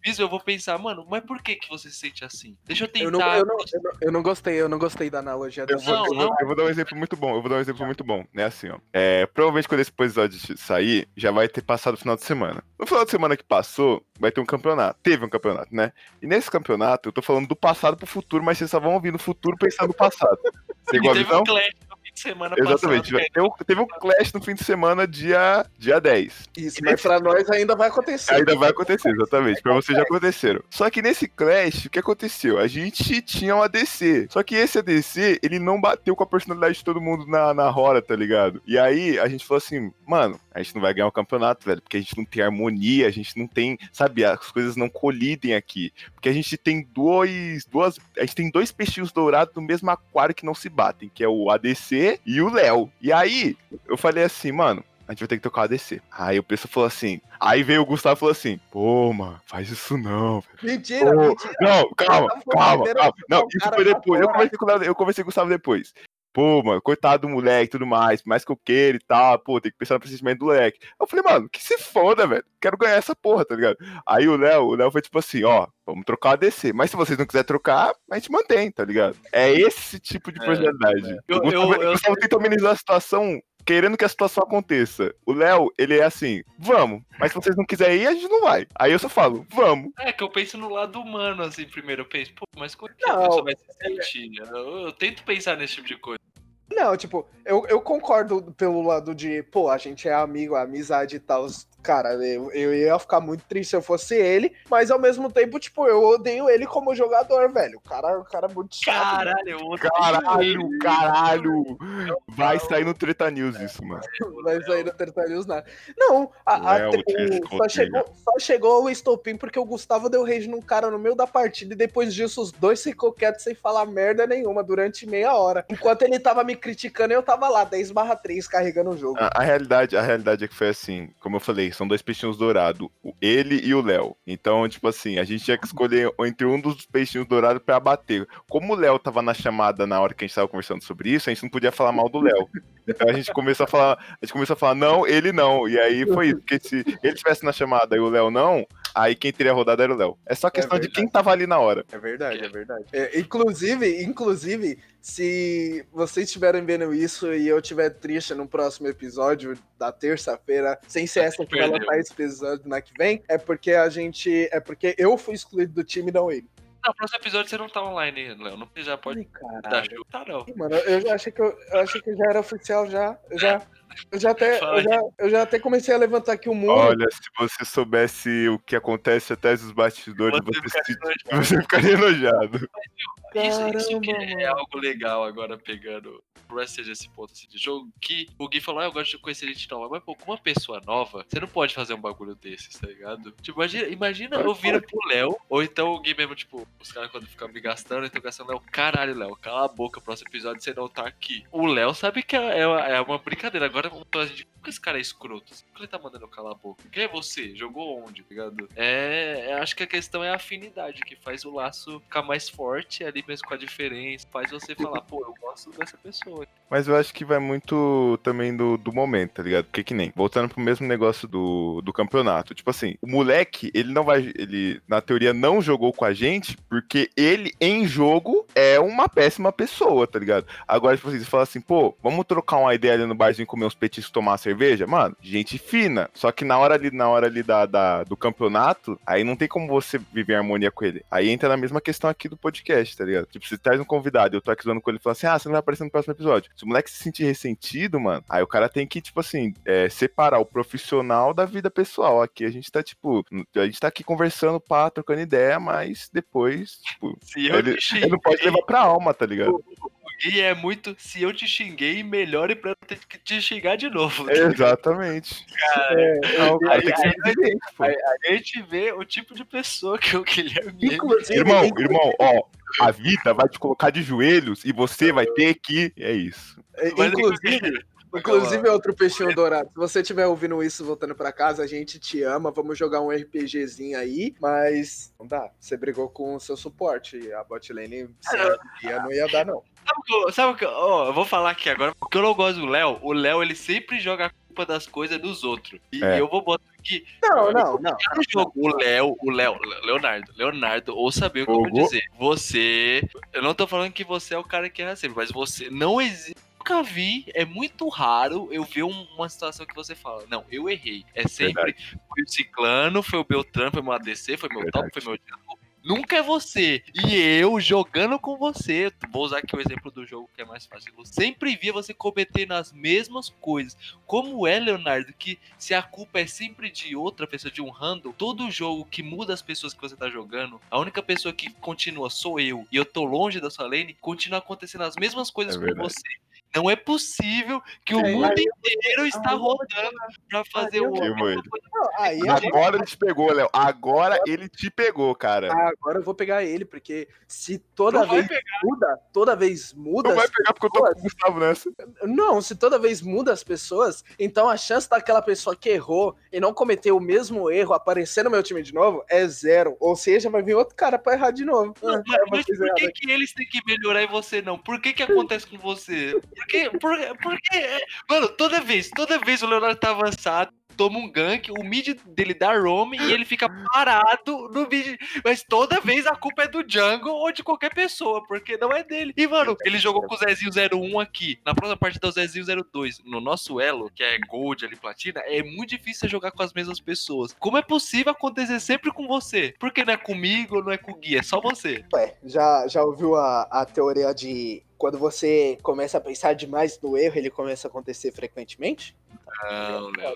Isso eu vou pensar, mano, mas por que que você se sente assim? Deixa eu tentar. Eu não, eu, não, eu, não, eu não gostei, eu não gostei da analogia Eu vou, Não, eu, vou, eu vou dar um exemplo muito bom. Eu vou dar um exemplo muito bom. É assim, ó. É, provavelmente quando esse episódio sair, já vai ter passado o final de semana. No final de semana que passou, vai ter um campeonato. Teve um campeonato, né? E nesse campeonato, eu tô falando do passado pro futuro, mas vocês só vão ouvir no futuro pensando no passado. (laughs) Você E igual a teve visão? um clash no fim de semana Exatamente. passado. Teve, um- teve um clash no fim de semana, dia, dia 10. Isso, mas pra nós ainda vai acontecer. Ainda vai acontecer, exatamente. Pra vocês já aconteceram. Só que nesse Clash, o que aconteceu? A gente tinha um ADC. Só que esse ADC, ele não bateu com a personalidade de todo mundo na, na hora, tá ligado? E aí a gente falou assim, mano, a gente não vai ganhar o campeonato, velho, porque a gente não tem harmonia, a gente não tem, sabe, as coisas não colidem aqui. Porque a gente tem dois, duas, a gente tem dois peixinhos dourados no mesmo aquário que não se batem, que é o ADC e o Léo. E aí, eu falei assim, mano, a gente vai ter que tocar o ADC. Aí o pessoal falou assim. Aí veio o Gustavo e falou assim: Pô, mano, faz isso não. Mentira, Ô, mentira. Não, calma, calma, calma. Não, isso foi depois. Eu conversei com Léo- eu conversei com o Gustavo depois. Pô, mano, coitado do moleque e tudo mais, por mais que eu queira e tal, pô, tem que pensar no procedimento do moleque. Eu falei, mano, que se foda, velho. Quero ganhar essa porra, tá ligado? Aí o Léo, o Léo foi tipo assim, ó, vamos trocar o ADC. Mas se vocês não quiserem trocar, a gente mantém, tá ligado? É esse tipo de É, personalidade. Eu- o Gustavo, eu- eu- o Gustavo tenta amenizar a situação querendo que a situação aconteça. O Léo, ele é assim, vamos, mas se vocês não quiserem ir, a gente não vai. Aí eu só falo, vamos. É que eu penso no lado humano, assim, primeiro. Eu penso, pô, mas como que Não, a pessoa vai se sentir? Eu, eu tento pensar nesse tipo de coisa. Não, tipo, eu, eu concordo pelo lado de, pô, a gente é amigo, amizade e tal. Cara, eu, eu ia ficar muito triste se eu fosse ele, mas ao mesmo tempo, tipo, eu odeio ele como jogador, velho. O cara, o cara é muito chato. Caralho, eu odeio Caralho, ele. caralho. Vai sair no Treta News isso, mano. Mas aí não Treta News nada. Não, a, a- o- desculpa, só, chegou, só chegou o estopim porque o Gustavo deu rage num cara no meio da partida e depois disso os dois ficou quietos sem falar merda nenhuma durante meia hora. Enquanto ele tava me criticando, eu tava lá, 10 barra 3 carregando o jogo. A, a realidade, a realidade é que foi assim, como eu falei, são dois peixinhos dourados, ele e o Léo. Então, tipo assim, a gente tinha que escolher entre um dos peixinhos dourados pra bater. Como o Léo tava na chamada na hora que a gente tava conversando sobre isso, a gente não podia falar mal do Léo. Então a gente começou a falar, a gente começou a falar não, ele não. E aí foi isso, porque se ele tivesse na chamada e o Léo não, aí quem teria rodado era o Léo. É só questão de quem tava ali na hora. É verdade, é verdade. É, inclusive, inclusive, se vocês estiverem vendo isso e eu estiver triste no próximo episódio da terça-feira, sem ser essa que vai lançar esse episódio na que vem, é porque a gente. É porque eu fui excluído do time, não ele. Não, próximo episódio você não tá online, Léo. Não, já pode Ai, dar jogo. Tá, não. Mano, eu já achei que eu, eu achei que já era oficial já. Já. Eu já, até, eu, já, eu já até comecei a levantar aqui o muro. Olha, se você soubesse o que acontece atrás dos bastidores, você, você, ficaria, (laughs) você ficaria enojado. Isso, isso que é algo legal agora pegando por seja esse ponto assim, de jogo que o Gui falou, ah, eu gosto de conhecer gente nova. Mas, pô, com uma pessoa nova, você não pode fazer um bagulho desses, tá ligado? Tipo, imagina, imagina eu viro pro Léo, ou então o Gui mesmo, tipo, os caras quando ficam me gastando, então gastando Léo, caralho, Léo, cala a boca, próximo episódio você não tá aqui. O Léo sabe que é, é, é uma brincadeira. Agora a gente. Por que esse cara é escroto? Por que ele tá mandando eu calar a boca? Quem é você? Jogou onde, tá ligado? É. Acho que a questão é a afinidade, que faz o laço ficar mais forte ali mesmo com a diferença. Faz você falar, pô, eu gosto dessa pessoa. Mas eu acho que vai muito também do, do momento, tá ligado? Porque que nem, voltando pro mesmo negócio do, do campeonato. Tipo assim, o moleque, ele não vai. Ele, na teoria, não jogou com a gente, porque ele, em jogo, é uma péssima pessoa, tá ligado? Agora, tipo assim, você fala assim, pô, vamos trocar uma ideia ali no barzinho, comer uns petiscos, tomar cerveja cerveja, mano, gente fina. Só que na hora ali, na hora ali da, da, do campeonato, aí não tem como você viver em harmonia com ele. Aí entra na mesma questão aqui do podcast, tá ligado? Tipo, você traz um convidado e eu tô aqui zoando com ele e falo assim, ah, você não vai aparecer no próximo episódio. Se o moleque se sentir ressentido, mano, aí o cara tem que, tipo assim, é, separar o profissional da vida pessoal. Aqui a gente tá, tipo, a gente tá aqui conversando, pá, trocando ideia, mas depois, tipo, ele, ele, não pode levar pra alma, tá ligado? E é muito. Se eu te xinguei, melhore pra ter que te xingar de novo. (laughs) Exatamente. Cara, é, é, aí, aí, aí, a gente vê o tipo de pessoa que o Guilherme é. Irmão, irmão, ó, a vida vai te colocar de joelhos e você vai ter que. É isso. É, inclusive. Inclusive, outro peixinho dourado. Se você estiver ouvindo isso voltando para casa, a gente te ama. Vamos jogar um RPGzinho aí, mas não dá. Você brigou com o seu suporte. A botlane (laughs) não ia dar, não. Sabe o que? Oh, eu vou falar aqui agora, porque eu não gosto do Léo. O Léo, ele sempre joga a culpa das coisas dos outros. E é. eu vou botar aqui. Não, não, não. Jogo, o Léo, o Léo, Leonardo, Leonardo, ou saber o que eu vou dizer. Você. Eu não tô falando que você é o cara que erra sempre, mas você não existe nunca vi, é muito raro eu ver uma situação que você fala, não, eu errei. É sempre Verdade. foi o Ciclano, foi o Beltrano, foi meu ADC, foi meu Verdade. top, foi meu Nunca é você. E eu jogando com você. Vou usar aqui o exemplo do jogo que é mais fácil. Eu sempre via você cometendo as mesmas coisas. Como é, Leonardo, que se a culpa é sempre de outra pessoa, de um random, todo jogo que muda as pessoas que você tá jogando, a única pessoa que continua sou eu e eu tô longe da sua lane, continua acontecendo as mesmas coisas é com você. Não é possível que o é, mundo aí, inteiro está rodando para fazer o. Aí, agora ele te pegou, Léo. Agora ele te pegou, cara. agora eu vou pegar ele, porque se toda não vez muda, toda vez muda. Não vai pegar porque eu tô com o Gustavo nessa. Não, se toda vez muda as pessoas, então a chance daquela pessoa que errou e não cometeu o mesmo erro aparecer no meu time de novo é zero. Ou seja, vai vir outro cara pra errar de novo. Não, ah, mas, mas por que, que eles têm que melhorar e você não? Por que que acontece com você? (laughs) Porque, porque, porque, mano, toda vez, toda vez o Leonardo tá avançado, toma um gank, o mid dele dá roam e ele fica parado no mid. Mas toda vez a culpa é do jungle ou de qualquer pessoa, porque não é dele. E, mano, ele jogou com o Zezinho 01 aqui. Na próxima partida, o Zezinho 02. No nosso elo, que é Gold ali, Platina, é muito difícil jogar com as mesmas pessoas. Como é possível acontecer sempre com você? Porque não é comigo, não é com o Gui, é só você. Ué, já, já ouviu a, a teoria de quando você começa a pensar demais no erro, ele começa a acontecer frequentemente? Não, Léo,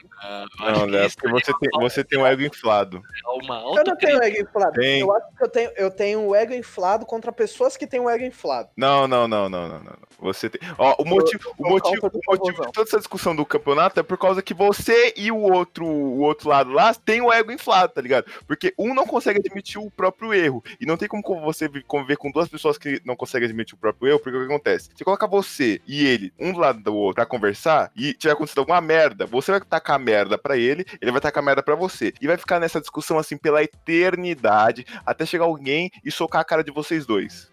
não. Não, Léo, porque você tem, você tem um ego inflado. É uma eu não tenho ego inflado. Tem. Eu acho que eu tenho, eu tenho um ego inflado contra pessoas que têm um ego inflado. Não, não, não, não, não, não. Você tem. Ó, o motivo, o motivo, o motivo de toda essa discussão do campeonato é por causa que você e o outro, o outro lado lá tem o ego inflado, tá ligado? Porque um não consegue admitir o próprio erro. E não tem como você conviver com duas pessoas que não conseguem admitir o próprio erro, porque o que acontece? Você coloca você e ele, um do lado do outro, pra conversar, e tiver acontecido alguma merda, você vai tacar merda pra ele, ele vai tacar merda pra você. E vai ficar nessa discussão assim pela eternidade, até chegar alguém e socar a cara de vocês dois.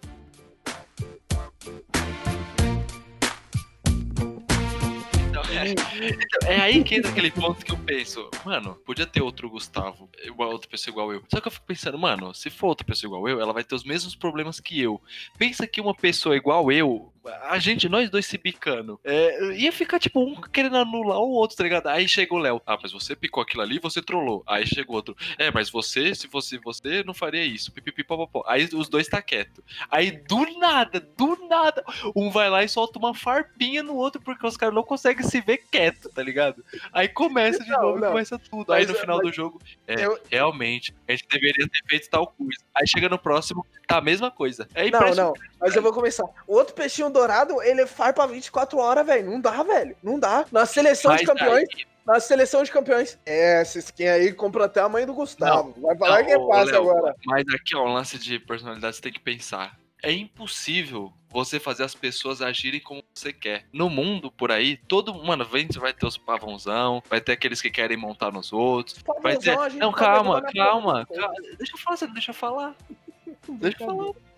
Então, é aí que entra aquele ponto que eu penso, mano, podia ter outro Gustavo, uma outra pessoa igual eu. Só que eu fico pensando, mano, se for outra pessoa igual eu, ela vai ter os mesmos problemas que eu. Pensa que uma pessoa igual eu, a gente, nós dois se bicando, é, ia ficar tipo um querendo anular o outro, tá ligado? Aí chega o Léo, ah, mas você picou aquilo ali, você trollou. Aí chega o outro, é, mas você, se fosse você, não faria isso. Pipipi, popopó. Aí os dois tá quieto. Aí do nada, do nada, um vai lá e solta uma farpinha no outro porque os caras não conseguem se ver quieto, tá ligado? Aí começa de Não, novo, não. começa tudo. Aí Mas- no final mas- do jogo, é, Eu- realmente, a gente deveria ter feito tal coisa. Aí chega no próximo, tá a mesma coisa. É Não, não, mas eu vou começar. O outro peixinho dourado, ele farpa 24 horas, velho. Não dá, velho. Não dá. Na seleção de Mas campeões, aí- na seleção de campeões. É, essa skin aí comprou até a mãe do Gustavo. Vai falar Não, que é fácil Léo, agora. Mas aqui, ó, um lance de personalidade, você tem que pensar. É impossível você fazer as pessoas agirem como você quer. No mundo, por aí, todo mano, vem, vai ter os pavãozão, vai ter aqueles que querem montar nos outros. Vai ter. Pavãozão, a gente Não, pode calma, calma, frente. calma. Deixa eu falar, não deixa eu falar. Deixa eu falar. (laughs)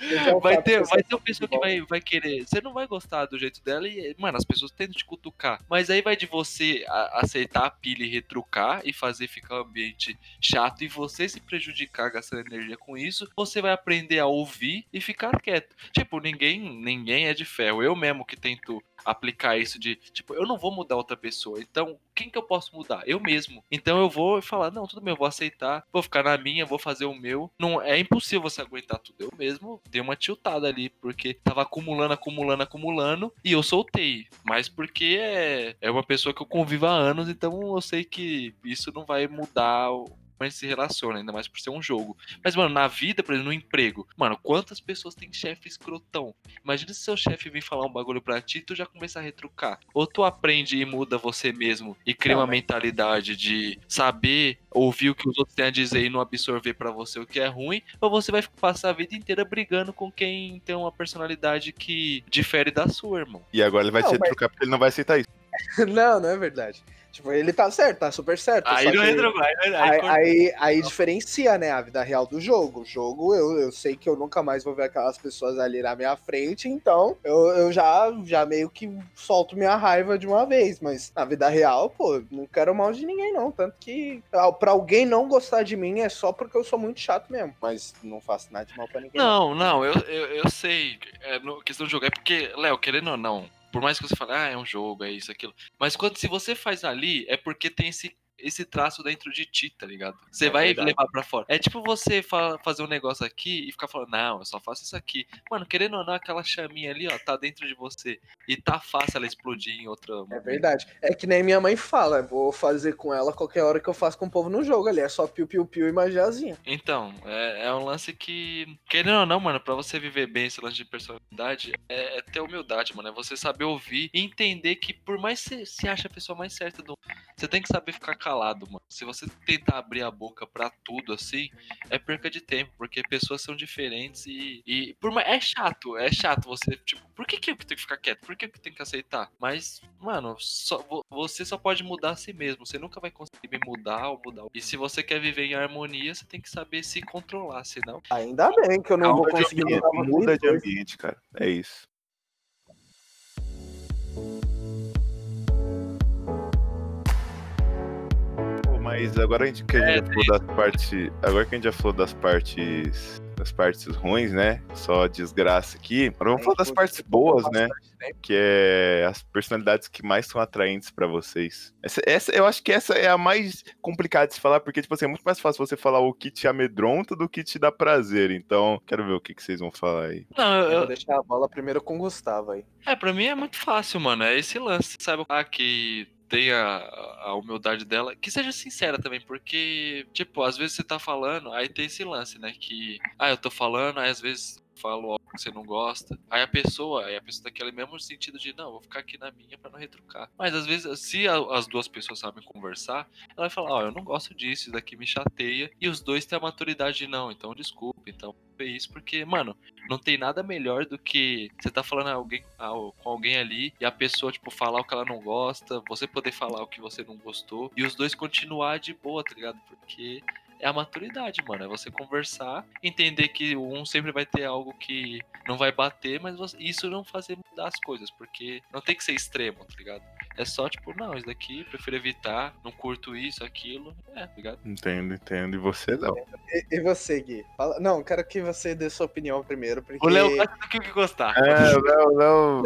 Então, Vai ter, vai ter uma pessoa que vai, vai querer. Você não vai gostar do jeito dela e, mano, as pessoas tentam te cutucar. Mas aí vai de você a- aceitar a pilha e retrucar e fazer ficar o ambiente chato e você se prejudicar gastando energia com isso. Você vai aprender a ouvir e ficar quieto. Tipo, ninguém, ninguém é de ferro. Eu mesmo que tento aplicar isso de, tipo, eu não vou mudar outra pessoa. Então, quem que eu posso mudar? Eu mesmo. Então eu vou falar, não, tudo bem, eu vou aceitar, vou ficar na minha, vou fazer o meu. Não é impossível você aguentar tudo. Eu mesmo dei uma tiltada ali, porque tava acumulando, acumulando, acumulando, e eu soltei. Mas porque é, é uma pessoa que eu convivo há anos, então eu sei que isso não vai mudar como a gente se relaciona, ainda mais por ser um jogo. Mas, mano, na vida, por exemplo, no emprego, mano, quantas pessoas têm chefe escrotão? Imagina se seu chefe vir falar um bagulho pra ti, tu já começa a retrucar. Ou tu aprende e muda você mesmo e cria Não, uma mas- mentalidade de saber ouvir o que os outros têm a dizer e não absorver pra você o que é ruim, ou você vai passar a vida inteira brigando com quem tem uma personalidade que difere da sua, irmão. E agora ele vai Não, te mas- trocar porque ele não vai aceitar isso. (laughs) Não, não é verdade. Tipo, ele tá certo, tá super certo. Aí não entra mais, aí, Aí, corta. aí, aí diferencia, né, a vida real do jogo. O jogo, eu, eu sei que eu nunca mais vou ver aquelas pessoas ali na minha frente, então eu, eu já, já meio que solto minha raiva de uma vez. Mas na vida real, pô, não quero mal de ninguém, não. Tanto que pra alguém não gostar de mim é só porque eu sou muito chato mesmo. Mas não faço nada de mal pra ninguém. Não, não, eu, eu, eu sei. É, no, questão do jogo. É porque, Léo, querendo ou não, por mais que você fale, ah, é um jogo, é isso, aquilo. Mas quando se você faz ali, é porque tem esse, esse traço dentro de ti, tá ligado? Você É vai verdade. levar pra fora. É tipo você fa- fazer um negócio aqui e ficar falando, não, eu só faço isso aqui. Mano, querendo ou não, aquela chaminha ali, ó, tá dentro de você. E tá fácil ela explodir em outra. É verdade. É que nem minha mãe fala, vou fazer com ela qualquer hora que eu faço com o povo no jogo ali. É só piu-piu-piu e magiazinha. Então, é, é um lance que, querendo ou não, mano, pra você viver bem esse lance de personalidade, é, é ter humildade, mano. É você saber ouvir e entender que, por mais que você se ache a pessoa mais certa do você tem que saber ficar calado, mano. Se você tentar abrir a boca pra tudo assim, é perca de tempo, porque pessoas são diferentes e, e por mais, é chato, é chato você, tipo, por que, que eu tenho que ficar quieto? Por que, que eu tenho que aceitar? Mas, mano, só, vo- você só pode mudar a si mesmo. Você nunca vai conseguir me mudar ou mudar. E se você quer viver em harmonia, você tem que saber se controlar, senão. Ainda bem que eu não vou Muda de conseguir ambiente, mudar muda de ambiente, cara. É isso. Mas agora a gente, que a gente É, já falou das partes. Agora que a gente já falou das partes. Das partes ruins, né? Só desgraça aqui. Agora vamos falar das partes boas, né? Que é as personalidades que mais são atraentes pra vocês. Essa, essa, eu acho que essa é a mais complicada de se falar, porque, tipo assim, é muito mais fácil você falar o que te amedronta do que te dá prazer. Então, quero ver o que, que vocês vão falar aí. Não, Eu eu, vou deixar a bola primeiro com o Gustavo aí. É, pra mim é muito fácil, mano. É esse lance. Saiba ah, que tenha a humildade dela. Que seja sincera também, porque, tipo, às vezes você tá falando, aí tem esse lance, né? Que, ah, eu tô falando, aí às vezes falo algo que você não gosta. Aí a pessoa, aí a pessoa tá naquele mesmo sentido de, não, vou ficar aqui na minha pra não retrucar. Mas às vezes, se a- as duas pessoas sabem conversar, ela vai falar, ó, eu não gosto disso, isso daqui me chateia. E os dois têm a maturidade de, não, então desculpa, então foi isso, porque, mano, não tem nada melhor do que você tá falando alguém, com alguém ali e a pessoa, tipo, falar o que ela não gosta, você poder falar o que você não gostou e os dois continuar de boa, tá ligado? Porque é a maturidade, mano. É você conversar, entender que um sempre vai ter algo que não vai bater, mas você- isso não fazer mudar as coisas, porque não tem que ser extremo, tá ligado? É só, tipo, não, isso daqui prefiro evitar, não curto isso, aquilo. É, tá ligado? Entendo, entendo. E você não. E, e você, Gui? Fala... Não, quero que você dê sua opinião primeiro, porque... O Léo gosta do que que gostar. É, não, não.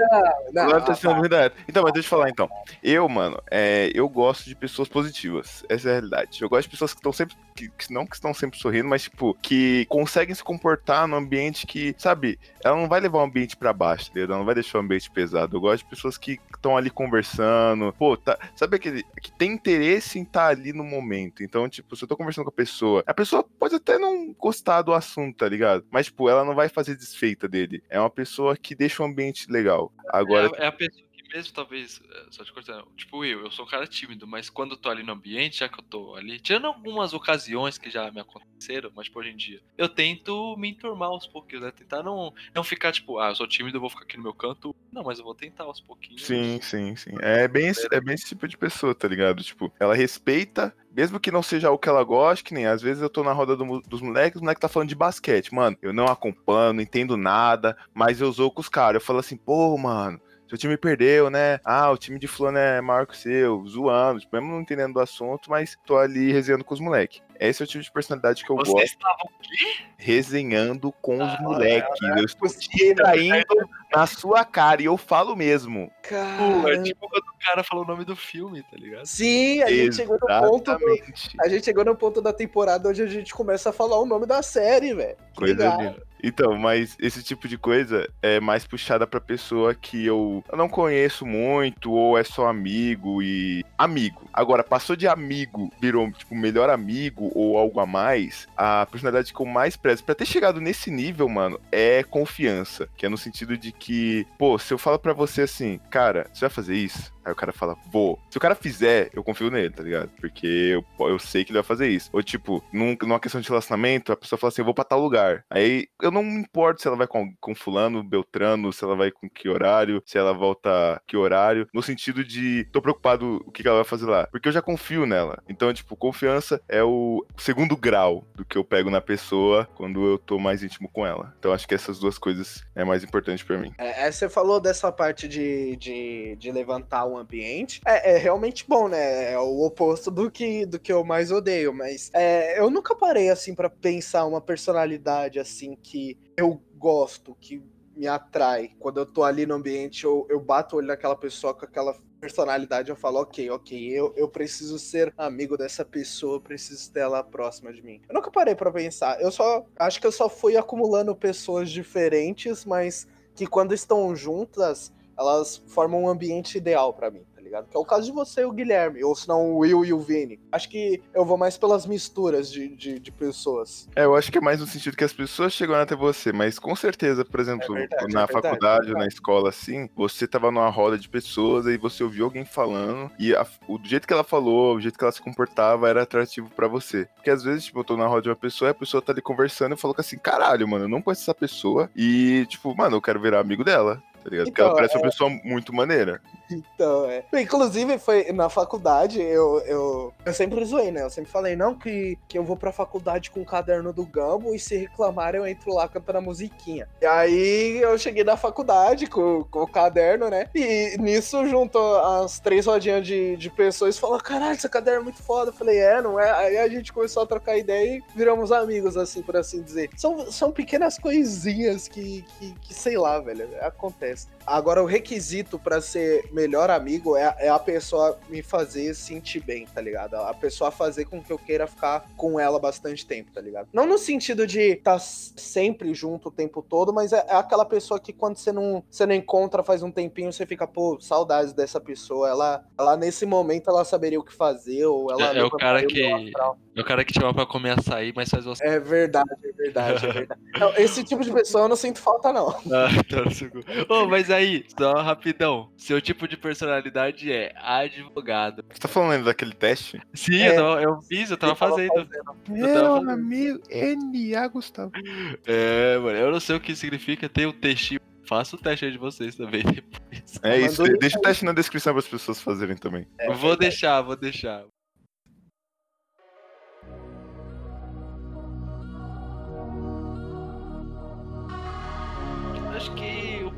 Não, Agora tá ah, sendo verdade. Então, mas deixa eu falar então. Eu, mano, é, eu gosto de pessoas positivas. Essa é a realidade. Eu gosto de pessoas que estão sempre. Que, que não que estão sempre sorrindo, mas, tipo, que conseguem se comportar num ambiente que, sabe, ela não vai levar o ambiente pra baixo, entendeu? Ela não vai deixar o ambiente pesado. Eu gosto de pessoas que estão ali conversando. Pô, tá, sabe aquele. que tem interesse em estar ali no momento. Então, tipo, se eu tô conversando com a pessoa, a pessoa pode até não gostar do assunto, tá ligado? Mas, tipo, ela não vai fazer desfeita dele. É uma pessoa que deixa o ambiente legal. Agora, É, é a pessoa mesmo, talvez, é, só te cortando, tipo eu, eu sou um cara tímido, mas quando eu tô ali no ambiente, já que eu tô ali, tirando algumas ocasiões que já me aconteceram, mas tipo, hoje em dia, eu tento me enturmar aos pouquinhos, né? Tentar não, não ficar tipo, ah, eu sou tímido, eu vou ficar aqui no meu canto. Não, mas eu vou tentar aos pouquinhos. Sim, sim, sim. É bem, esse, é bem esse tipo de pessoa, tá ligado? Tipo, ela respeita, mesmo que não seja o que ela gosta, que nem às vezes eu tô na roda do dos moleques, o moleque tá falando de basquete. Mano, eu não acompanho, não entendo nada, mas eu zoo com os caras. Eu falo assim, pô, mano. Seu time perdeu, né? Ah, o time de fulano é maior que o seu, zoando, tipo, mesmo não entendendo do assunto, mas tô ali resenhando com os moleques. Esse é o tipo de personalidade que eu Vocês gosto, estavam o quê? resenhando com os Ah, moleques. Eu estou Os que, traindo na sua cara, e eu falo mesmo. Pô, é Cara... tipo quando o cara falou o nome do filme, tá ligado? Sim, a gente chegou no ponto do... Exatamente. A gente chegou no ponto da temporada onde a gente começa a falar o nome da série, velho. Coisa linda. Então, mas esse tipo de coisa é mais puxada pra pessoa que eu não conheço muito, ou é só amigo e. Amigo. Agora, passou de amigo, virou, tipo, melhor amigo ou algo a mais. A personalidade que eu mais prezo, pra ter chegado nesse nível, mano, é confiança. Que é no sentido de que, pô, se eu falo pra você assim, cara, você vai fazer isso? Aí o cara fala, vou. Se o cara fizer, eu confio nele, tá ligado? Porque eu, eu sei que ele vai fazer isso. Ou tipo, num, numa questão de relacionamento, a pessoa fala assim, eu vou pra tal lugar. Aí eu não me importo se ela vai com, com fulano, beltrano, se ela vai com que horário, se ela volta que horário. No sentido de, tô preocupado o que ela vai fazer lá. Porque eu já confio nela. Então, tipo, confiança é o segundo grau do que eu pego na pessoa quando eu tô mais íntimo com ela. Então acho que essas duas coisas é mais importante pra mim. É, é, você falou dessa parte de, de, de levantar o ambiente. É, é realmente bom, né? É o oposto do que, do que eu mais odeio. Mas é, eu nunca parei, assim, pra pensar uma personalidade, assim, que eu gosto, que me atrai. Quando eu tô ali no ambiente, eu, eu bato o olho naquela pessoa com aquela personalidade, eu falo, ok, ok, eu, eu preciso ser amigo dessa pessoa, eu preciso ter ela próxima de mim. Eu nunca parei pra pensar. Eu só acho que eu só fui acumulando pessoas diferentes, mas que quando estão juntas, elas formam um ambiente ideal pra mim, ligado? Que é o caso de você e o Guilherme, ou se não o Will e o Vini. Acho que eu vou mais pelas misturas de, de, de pessoas. É, eu acho que é mais no sentido que as pessoas chegam até você, mas com certeza, por exemplo, É verdade, na é verdade, faculdade é ou na escola, assim, você tava numa roda de pessoas e você ouviu alguém falando e a- o jeito que ela falou, o jeito que ela se comportava era atrativo pra você. Porque às vezes, tipo, eu tô na roda de uma pessoa e a pessoa tá ali conversando e falou assim, caralho, mano, eu não conheço essa pessoa e, tipo, mano, eu quero virar amigo dela. Tá ligado? Porque ela Então, parece uma pessoa muito maneira. Então, é. Inclusive, foi na faculdade, eu, eu, eu sempre zoei, né? Eu sempre falei, não, que, que eu vou pra faculdade com o caderno do Gambo e se reclamarem eu entro lá cantando a musiquinha. E aí eu cheguei na faculdade com, com o caderno, né? E nisso, junto as três rodinhas de, de pessoas, falou: caralho, esse caderno é muito foda. Eu falei, é, não é? Aí a gente começou a trocar ideia e viramos amigos, assim, por assim dizer. São, são pequenas coisinhas que, que, que, sei lá, velho, acontece. Agora, o requisito pra ser melhor amigo é, é a pessoa me fazer sentir bem, tá ligado? A pessoa fazer com que eu queira ficar com ela bastante tempo, tá ligado? Não no sentido de estar sempre junto o tempo todo, mas é, é aquela pessoa que quando você não, você não encontra faz um tempinho, você fica, pô, saudades dessa pessoa. Ela, ela nesse momento, ela saberia o que fazer, ou ela... É, é o cara que. astral. É o cara que te chama pra comer açaí, mas faz você. É verdade, é verdade, é verdade. (laughs) Não, esse tipo de pessoa eu não sinto falta, não. Ah, tá no seu cu. Ô, mas aí, só rapidão. Seu tipo de personalidade é advogado. Você tá falando daquele teste? Sim, É. eu, tava- eu fiz, eu tava fazendo. fazendo. tava fazendo. amigo, N.A. Gustavo. É, mano, eu não sei o que significa ter o textinho. Faça o teste aí de vocês também depois. É isso, Mandou deixa o teste na descrição para as pessoas fazerem também. É vou deixar, vou deixar.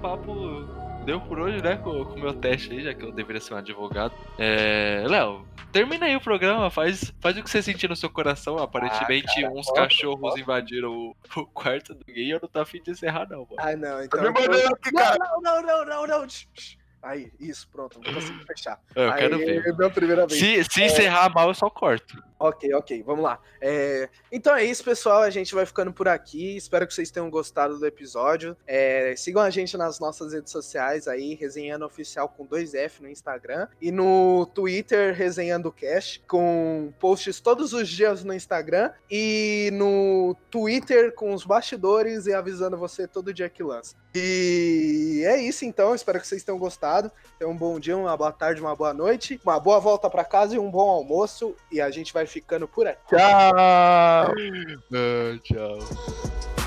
Papo deu por hoje, né? Com o meu teste aí, já que eu deveria ser um advogado. É. Léo, termina aí o programa, faz, faz o que você sentir no seu coração. Aparentemente, Ah, cara, uns cachorros invadiram o, o quarto do gay e eu não tô afim de encerrar, não, mano. Ah, não, Tá então. me mandando aqui, cara. Não, não, não, não, não. Shh. Aí, isso, pronto, não consigo (clears throat) fechar. Eu Aí, quero ver. É minha primeira vez. Se, se encerrar mal, eu só corto. Ok, ok, vamos lá. É, Então é isso, pessoal. A gente vai ficando por aqui. Espero que vocês tenham gostado do episódio. É, Sigam a gente nas nossas redes sociais aí, Resenhando Oficial com 2F no Instagram. E no Twitter, Resenhando Cash, com posts todos os dias no Instagram. E no Twitter com os bastidores e avisando você todo dia que lança. E é isso então. Espero que vocês tenham gostado. Tenham um bom dia, uma boa tarde, uma boa noite, uma boa volta para casa e um bom almoço. E a gente vai ficando por aqui. Tchau. Ah, tchau.